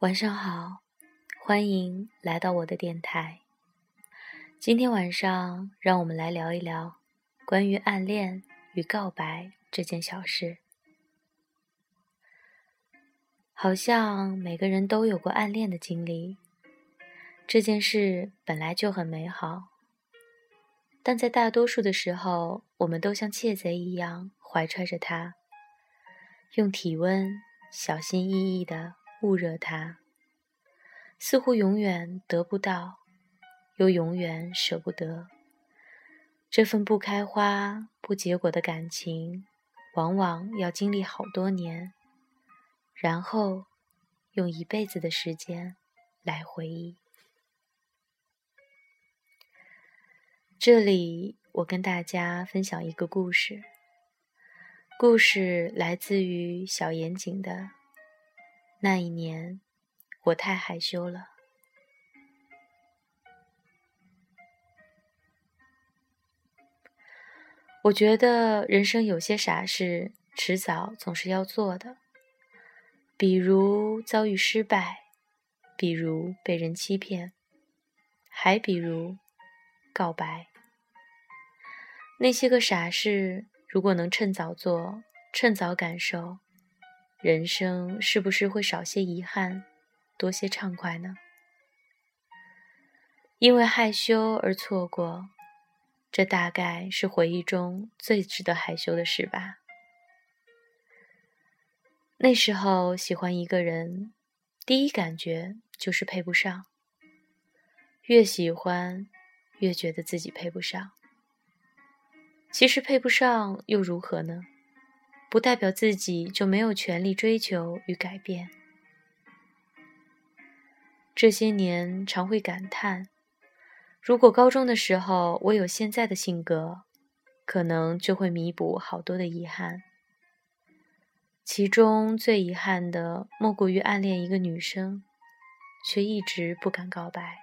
晚上好，欢迎来到我的电台。今天晚上，让我们来聊一聊关于暗恋与告白这件小事。好像每个人都有过暗恋的经历，这件事本来就很美好，但在大多数的时候，我们都像窃贼一样怀揣着它，用体温小心翼翼的。捂热它，似乎永远得不到，又永远舍不得。这份不开花、不结果的感情，往往要经历好多年，然后用一辈子的时间来回忆。这里，我跟大家分享一个故事。故事来自于小严谨的。那一年，我太害羞了。我觉得人生有些傻事，迟早总是要做的，比如遭遇失败，比如被人欺骗，还比如告白。那些个傻事，如果能趁早做，趁早感受。人生是不是会少些遗憾，多些畅快呢？因为害羞而错过，这大概是回忆中最值得害羞的事吧。那时候喜欢一个人，第一感觉就是配不上。越喜欢，越觉得自己配不上。其实配不上又如何呢？不代表自己就没有权利追求与改变。这些年常会感叹，如果高中的时候我有现在的性格，可能就会弥补好多的遗憾。其中最遗憾的，莫过于暗恋一个女生，却一直不敢告白。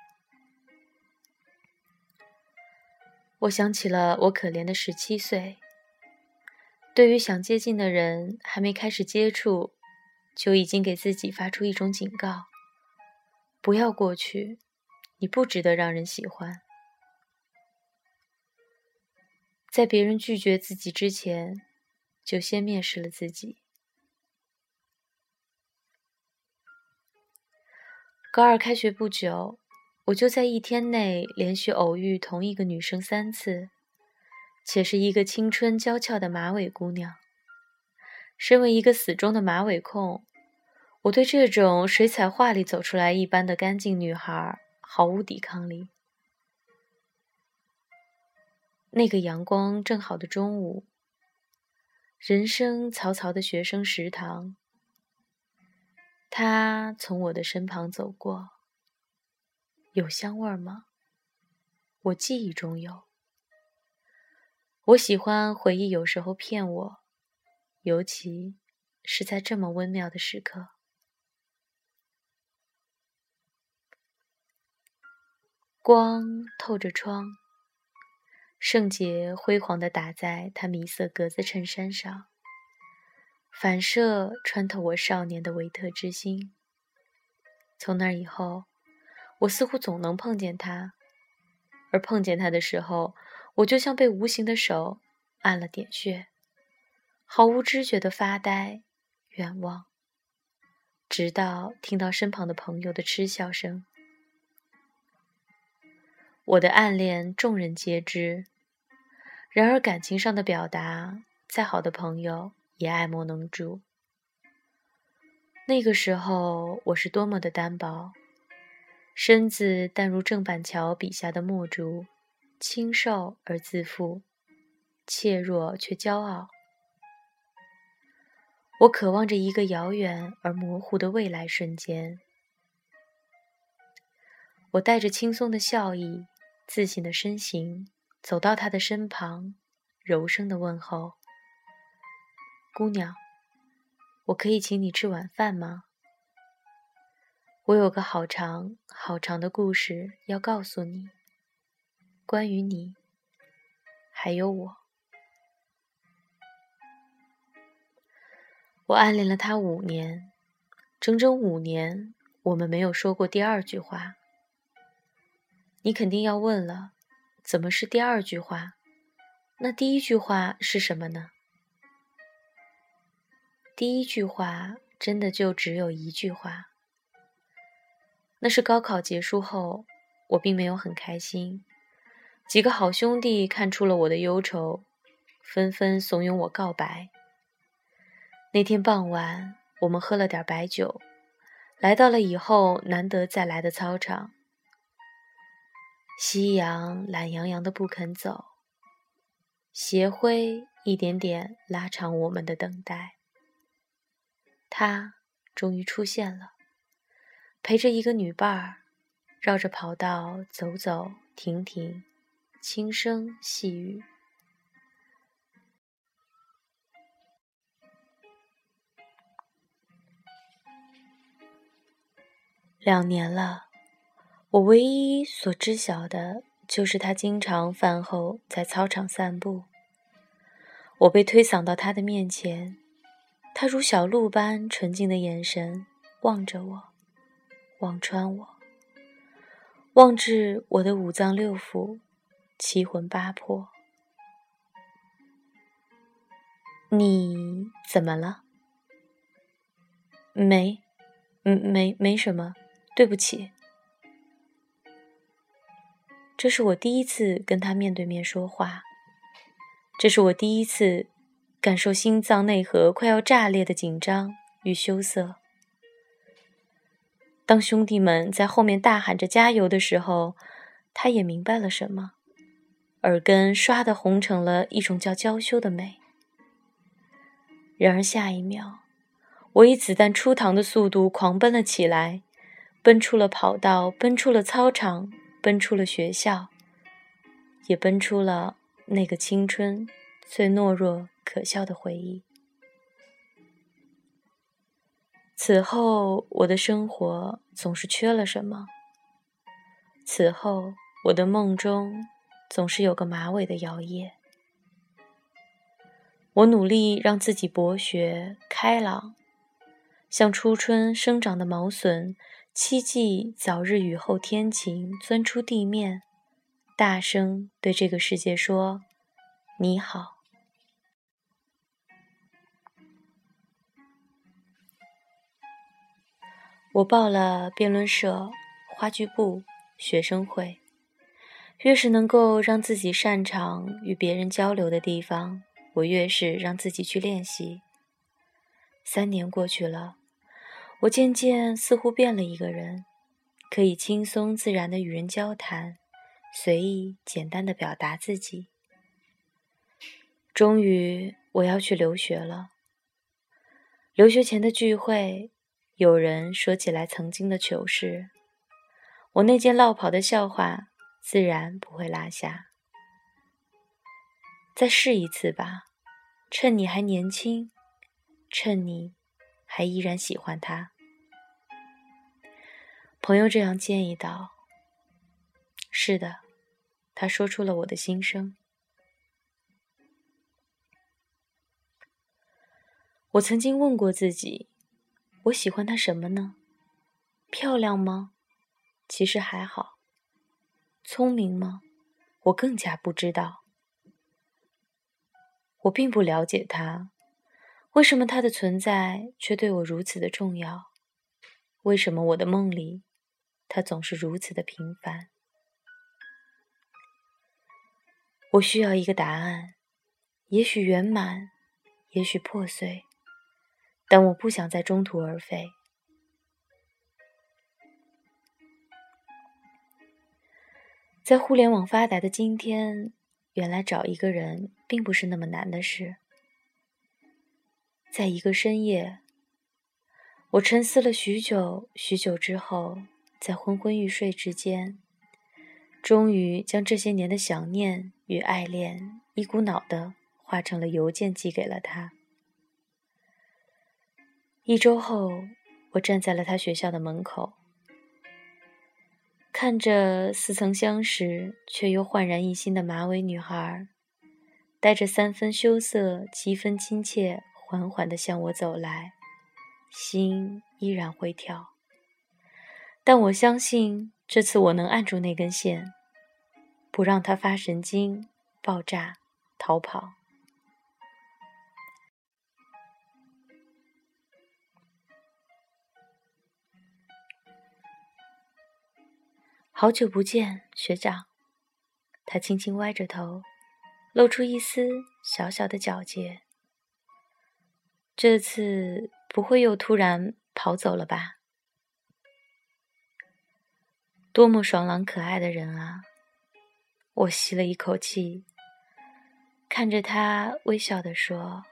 我想起了我可怜的十七岁。对于想接近的人，还没开始接触，就已经给自己发出一种警告：不要过去，你不值得让人喜欢。在别人拒绝自己之前，就先蔑视了自己。高二开学不久，我就在一天内连续偶遇同一个女生三次。且是一个青春娇俏的马尾姑娘。身为一个死忠的马尾控，我对这种水彩画里走出来一般的干净女孩毫无抵抗力。那个阳光正好的中午，人声嘈嘈的学生食堂，她从我的身旁走过。有香味吗？我记忆中有。我喜欢回忆，有时候骗我，尤其是在这么微妙的时刻。光透着窗，圣洁辉煌的打在他米色格子衬衫上，反射穿透我少年的维特之心。从那以后，我似乎总能碰见他，而碰见他的时候。我就像被无形的手按了点穴，毫无知觉的发呆、远望，直到听到身旁的朋友的嗤笑声。我的暗恋众人皆知，然而感情上的表达，再好的朋友也爱莫能助。那个时候，我是多么的单薄，身子淡如郑板桥笔下的墨竹。清瘦而自负，怯弱却骄傲。我渴望着一个遥远而模糊的未来瞬间。我带着轻松的笑意、自信的身形走到他的身旁，柔声的问候：“姑娘，我可以请你吃晚饭吗？我有个好长好长的故事要告诉你。”关于你，还有我，我暗恋了他五年，整整五年，我们没有说过第二句话。你肯定要问了，怎么是第二句话？那第一句话是什么呢？第一句话真的就只有一句话。那是高考结束后，我并没有很开心。几个好兄弟看出了我的忧愁，纷纷怂恿我告白。那天傍晚，我们喝了点白酒，来到了以后难得再来的操场。夕阳懒洋洋的不肯走，斜晖一点点拉长我们的等待。他终于出现了，陪着一个女伴儿，绕着跑道走走停停。轻声细语。两年了，我唯一所知晓的就是他经常饭后在操场散步。我被推搡到他的面前，他如小鹿般纯净的眼神望着我，望穿我，望至我的五脏六腑。七魂八魄，你怎么了？没，没，没什么，对不起。这是我第一次跟他面对面说话，这是我第一次感受心脏内核快要炸裂的紧张与羞涩。当兄弟们在后面大喊着加油的时候，他也明白了什么。耳根唰的红成了一种叫娇羞的美。然而下一秒，我以子弹出膛的速度狂奔了起来，奔出了跑道，奔出了操场，奔出了学校，也奔出了那个青春最懦弱可笑的回忆。此后，我的生活总是缺了什么。此后，我的梦中。总是有个马尾的摇曳。我努力让自己博学开朗，像初春生长的毛笋，期冀早日雨后天晴，钻出地面，大声对这个世界说：“你好。”我报了辩论社、话剧部、学生会。越是能够让自己擅长与别人交流的地方，我越是让自己去练习。三年过去了，我渐渐似乎变了一个人，可以轻松自然的与人交谈，随意简单的表达自己。终于，我要去留学了。留学前的聚会，有人说起来曾经的糗事，我那件落跑的笑话。自然不会落下。再试一次吧，趁你还年轻，趁你还依然喜欢他。朋友这样建议道：“是的。”他说出了我的心声。我曾经问过自己：我喜欢他什么呢？漂亮吗？其实还好。聪明吗？我更加不知道。我并不了解他，为什么他的存在却对我如此的重要？为什么我的梦里，他总是如此的平凡？我需要一个答案，也许圆满，也许破碎，但我不想在中途而废。在互联网发达的今天，原来找一个人并不是那么难的事。在一个深夜，我沉思了许久许久之后，在昏昏欲睡之间，终于将这些年的想念与爱恋一股脑的化成了邮件寄给了他。一周后，我站在了他学校的门口。看着似曾相识却又焕然一新的马尾女孩，带着三分羞涩、七分亲切，缓缓地向我走来，心依然会跳。但我相信这次我能按住那根线，不让它发神经、爆炸、逃跑。好久不见，学长。他轻轻歪着头，露出一丝小小的皎洁。这次不会又突然跑走了吧？多么爽朗可爱的人啊！我吸了一口气，看着他微笑地说：“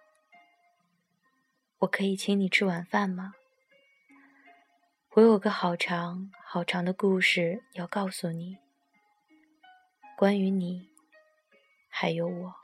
我可以请你吃晚饭吗？我有个好长好长的故事要告诉你，关于你，还有我。”